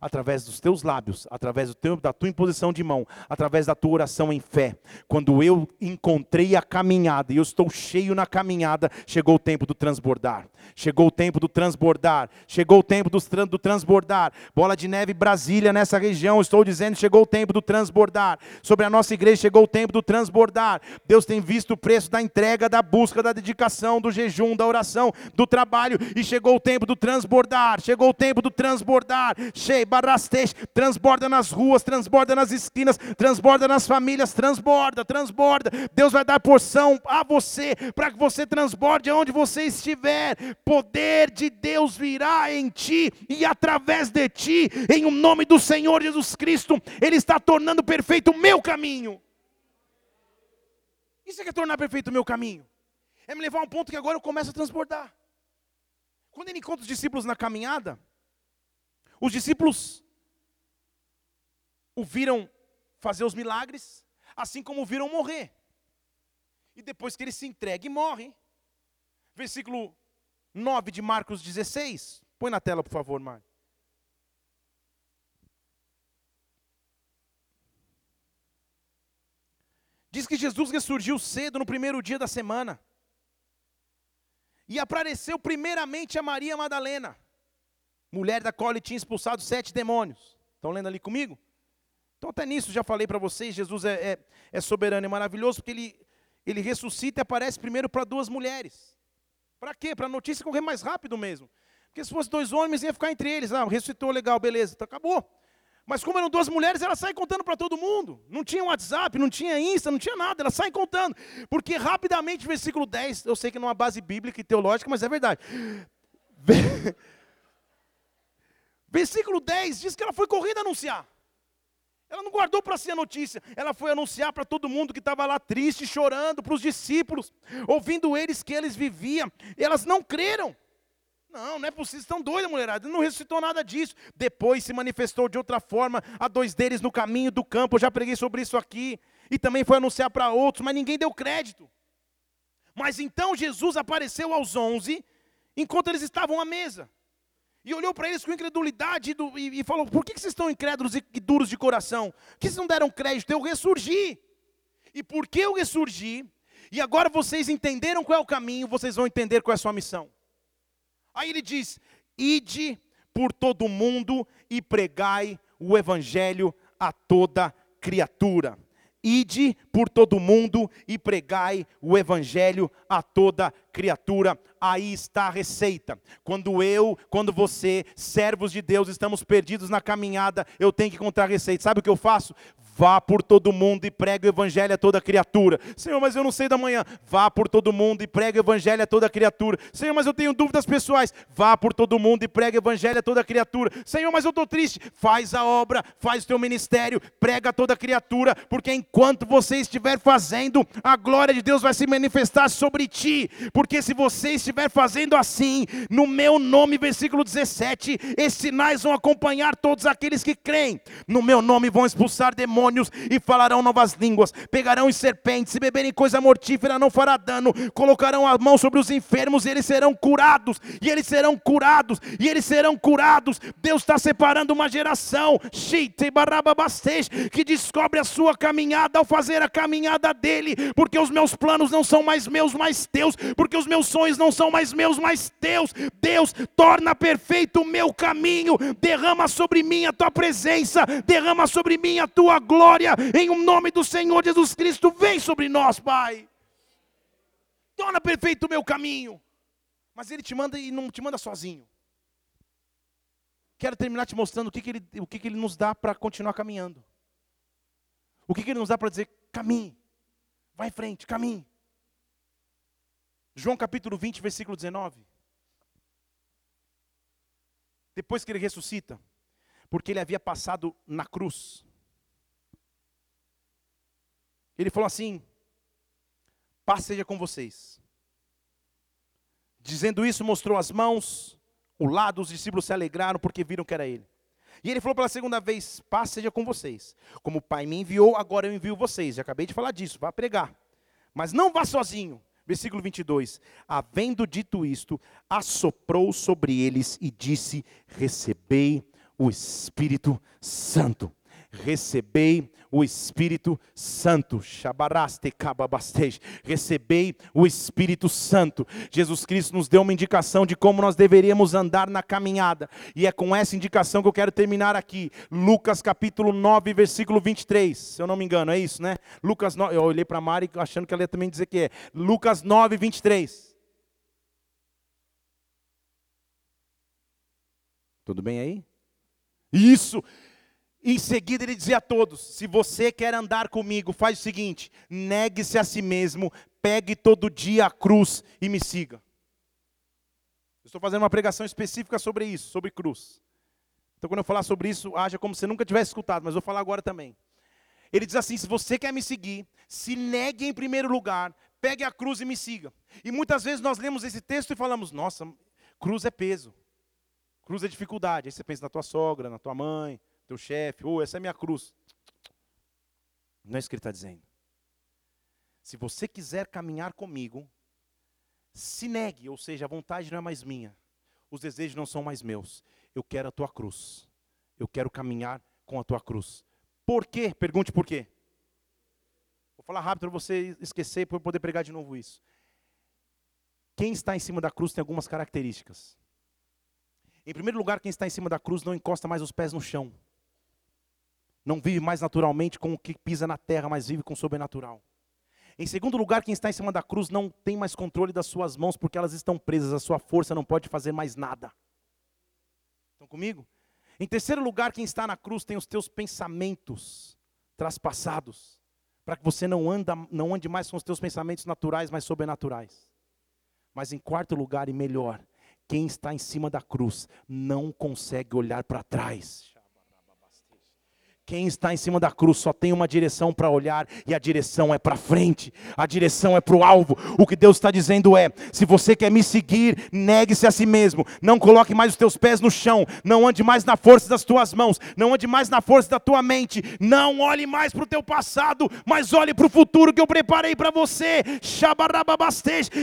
através dos teus lábios, através do teu, da tua imposição de mão, através da tua oração em fé. Quando eu encontrei a caminhada e eu estou cheio na caminhada, chegou o tempo do transbordar. Chegou o tempo do transbordar. Chegou o tempo do, do transbordar. Bola de neve Brasília nessa região, estou dizendo, chegou o tempo do transbordar. Sobre a nossa igreja chegou o tempo do transbordar. Deus tem visto o preço da entrega, da busca, da dedicação, do jejum, da oração, do trabalho e chegou o tempo do transbordar. Chegou o tempo do transbordar. Cheio transborda nas ruas, transborda nas esquinas, transborda nas famílias, transborda, transborda. Deus vai dar porção a você para que você transborde aonde você estiver. Poder de Deus virá em ti e através de ti, em o nome do Senhor Jesus Cristo, Ele está tornando perfeito o meu caminho. Isso é que é tornar perfeito o meu caminho. É me levar a um ponto que agora eu começo a transbordar. Quando ele encontra os discípulos na caminhada, os discípulos o viram fazer os milagres, assim como o viram morrer. E depois que ele se entrega e morre, versículo 9 de Marcos 16, põe na tela, por favor, Mário. Diz que Jesus ressurgiu cedo no primeiro dia da semana. E apareceu primeiramente a Maria Madalena mulher da qual ele tinha expulsado sete demônios. Estão lendo ali comigo? Então, até nisso já falei para vocês: Jesus é, é, é, soberano e maravilhoso, porque ele, ele ressuscita e aparece primeiro para duas mulheres. Para quê? Para a notícia correr mais rápido mesmo. Porque se fosse dois homens, ia ficar entre eles. Ah, ressuscitou, legal, beleza, então acabou. Mas como eram duas mulheres, elas saem contando para todo mundo. Não tinha WhatsApp, não tinha Insta, não tinha nada, elas saem contando. Porque rapidamente, versículo 10, eu sei que não é base bíblica e teológica, mas é verdade. Versículo 10 diz que ela foi correndo anunciar. Ela não guardou para si a notícia, ela foi anunciar para todo mundo que estava lá triste, chorando, para os discípulos, ouvindo eles que eles viviam. Elas não creram. Não, não é possível, estão doidas, mulherada. Não ressuscitou nada disso. Depois se manifestou de outra forma a dois deles no caminho do campo. Eu já preguei sobre isso aqui. E também foi anunciar para outros, mas ninguém deu crédito. Mas então Jesus apareceu aos onze, enquanto eles estavam à mesa. E olhou para eles com incredulidade e, e falou: Por que, que vocês estão incrédulos e, e duros de coração? Por que vocês não deram crédito? Eu ressurgi. E porque eu ressurgi, e agora vocês entenderam qual é o caminho, vocês vão entender qual é a sua missão. Aí ele diz: Ide por todo o mundo e pregai o evangelho a toda criatura. Ide por todo mundo e pregai o evangelho a toda criatura. Aí está a receita. Quando eu, quando você, servos de Deus, estamos perdidos na caminhada, eu tenho que contar a receita. Sabe o que eu faço? Vá por todo mundo e pregue o evangelho a toda criatura. Senhor, mas eu não sei da manhã. Vá por todo mundo e pregue o evangelho a toda criatura. Senhor, mas eu tenho dúvidas pessoais. Vá por todo mundo e pregue o evangelho a toda criatura. Senhor, mas eu estou triste. Faz a obra, faz o teu ministério, prega a toda criatura, porque enquanto você estiver fazendo, a glória de Deus vai se manifestar sobre ti. Porque se você estiver fazendo assim, no meu nome, versículo 17, esses sinais vão acompanhar todos aqueles que creem. No meu nome vão expulsar demônios demônios e falarão novas línguas, pegarão os serpentes, se beberem coisa mortífera não fará dano, colocarão a mão sobre os enfermos e eles serão curados, e eles serão curados, e eles serão curados. Deus está separando uma geração, que descobre a sua caminhada ao fazer a caminhada dele, porque os meus planos não são mais meus, mas teus, porque os meus sonhos não são mais meus, mas teus. Deus torna perfeito o meu caminho, derrama sobre mim a tua presença, derrama sobre mim a tua glória glória, em o nome do Senhor Jesus Cristo, vem sobre nós, Pai. Torna perfeito o meu caminho. Mas Ele te manda e não te manda sozinho. Quero terminar te mostrando o que, que, ele, o que, que Ele nos dá para continuar caminhando. O que, que Ele nos dá para dizer, caminhe, vai em frente, caminhe. João capítulo 20, versículo 19. Depois que ele ressuscita, porque ele havia passado na cruz, ele falou assim: paz seja com vocês. Dizendo isso, mostrou as mãos, o lado, os discípulos se alegraram porque viram que era ele. E ele falou pela segunda vez: paz seja com vocês. Como o Pai me enviou, agora eu envio vocês. Já acabei de falar disso, vá pregar. Mas não vá sozinho. Versículo 22. Havendo dito isto, assoprou sobre eles e disse: Recebei o Espírito Santo recebei o Espírito Santo. Recebei o Espírito Santo. Jesus Cristo nos deu uma indicação de como nós deveríamos andar na caminhada. E é com essa indicação que eu quero terminar aqui. Lucas capítulo 9, versículo 23. Se eu não me engano, é isso, né? Lucas 9. Eu olhei para Mari achando que ela ia também dizer que é. Lucas 9, 23. Tudo bem aí? Isso. Em seguida ele dizia a todos: se você quer andar comigo, faz o seguinte: negue-se a si mesmo, pegue todo dia a cruz e me siga. Eu estou fazendo uma pregação específica sobre isso, sobre cruz. Então, quando eu falar sobre isso, haja como se você nunca tivesse escutado, mas vou falar agora também. Ele diz assim: se você quer me seguir, se negue em primeiro lugar, pegue a cruz e me siga. E muitas vezes nós lemos esse texto e falamos: nossa, cruz é peso, cruz é dificuldade. Aí você pensa na tua sogra, na tua mãe, teu chefe, ou oh, essa é minha cruz. Não é isso que ele está dizendo. Se você quiser caminhar comigo, se negue, ou seja, a vontade não é mais minha, os desejos não são mais meus. Eu quero a tua cruz. Eu quero caminhar com a tua cruz. Por quê? Pergunte por quê. Vou falar rápido para você esquecer para poder pregar de novo isso. Quem está em cima da cruz tem algumas características. Em primeiro lugar, quem está em cima da cruz não encosta mais os pés no chão não vive mais naturalmente com o que pisa na terra, mas vive com o sobrenatural. Em segundo lugar, quem está em cima da cruz não tem mais controle das suas mãos, porque elas estão presas, a sua força não pode fazer mais nada. Estão comigo? Em terceiro lugar, quem está na cruz tem os teus pensamentos traspassados, para que você não, anda, não ande mais com os teus pensamentos naturais, mas sobrenaturais. Mas em quarto lugar, e melhor, quem está em cima da cruz não consegue olhar para trás. Quem está em cima da cruz só tem uma direção para olhar e a direção é para frente, a direção é para o alvo. O que Deus está dizendo é: se você quer me seguir, negue-se a si mesmo, não coloque mais os teus pés no chão, não ande mais na força das tuas mãos, não ande mais na força da tua mente, não olhe mais para o teu passado, mas olhe para o futuro que eu preparei para você.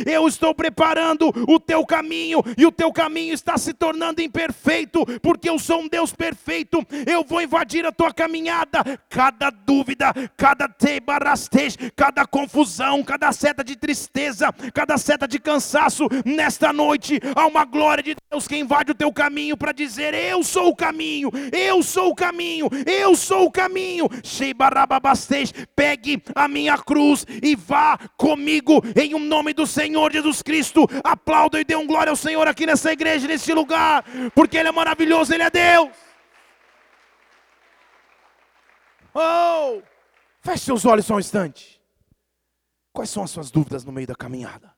Eu estou preparando o teu caminho e o teu caminho está se tornando imperfeito, porque eu sou um Deus perfeito. Eu vou invadir a tua caminhada caminhada, cada dúvida, cada tebarastej, cada confusão, cada seta de tristeza, cada seta de cansaço, nesta noite há uma glória de Deus que invade o teu caminho para dizer: Eu sou o caminho, eu sou o caminho, eu sou o caminho. Sheibarababastej, pegue a minha cruz e vá comigo em um nome do Senhor Jesus Cristo. Aplauda e dê um glória ao Senhor aqui nessa igreja, nesse lugar, porque Ele é maravilhoso, Ele é Deus. Oh! Feche seus olhos só um instante. Quais são as suas dúvidas no meio da caminhada?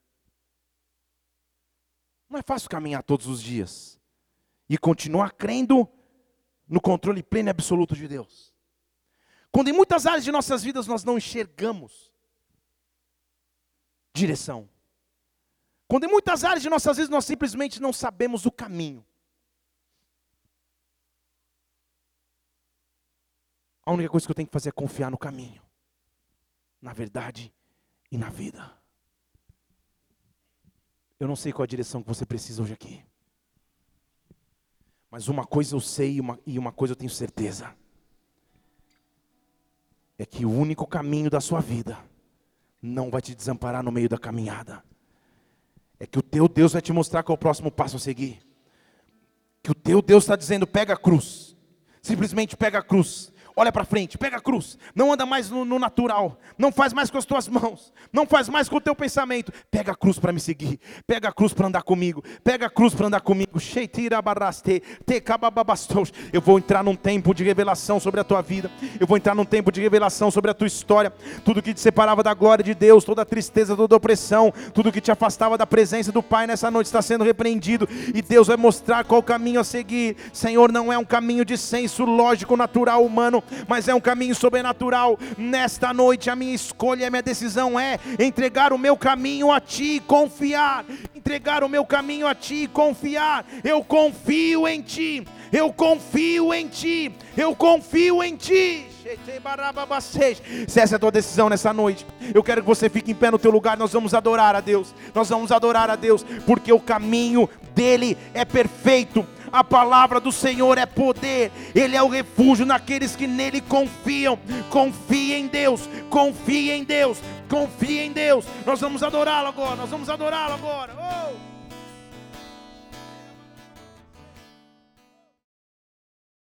Não é fácil caminhar todos os dias e continuar crendo no controle pleno e absoluto de Deus. Quando em muitas áreas de nossas vidas nós não enxergamos direção. Quando em muitas áreas de nossas vidas nós simplesmente não sabemos o caminho. A única coisa que eu tenho que fazer é confiar no caminho, na verdade e na vida. Eu não sei qual a direção que você precisa hoje aqui. Mas uma coisa eu sei uma, e uma coisa eu tenho certeza. É que o único caminho da sua vida não vai te desamparar no meio da caminhada. É que o teu Deus vai te mostrar qual é o próximo passo a seguir. Que o teu Deus está dizendo: pega a cruz. Simplesmente pega a cruz olha para frente, pega a cruz, não anda mais no, no, natural, não faz mais com as tuas mãos, não faz mais com o teu pensamento, pega a cruz para me seguir, pega a cruz para andar comigo, pega a cruz para andar comigo, eu vou entrar num tempo de revelação sobre a tua vida, eu vou entrar num tempo de revelação sobre a tua história, tudo que te separava da glória de Deus, toda a tristeza, toda a opressão, tudo que te afastava da presença do Pai nessa noite está sendo repreendido, e Deus vai mostrar qual caminho a seguir, Senhor, não é um caminho de senso lógico, natural, humano, mas é um caminho sobrenatural. Nesta noite, a minha escolha, a minha decisão é entregar o meu caminho a Ti e confiar. Entregar o meu caminho a Ti e confiar. Eu confio em Ti. Eu confio em Ti. Eu confio em Ti. Se essa é a tua decisão nessa noite, eu quero que você fique em pé no teu lugar. Nós vamos adorar a Deus. Nós vamos adorar a Deus, porque o caminho dele é perfeito a palavra do Senhor é poder, Ele é o refúgio naqueles que nele confiam. Confie em Deus, confie em Deus, confie em Deus. Nós vamos adorá-lo agora, nós vamos adorá-lo agora. Oh!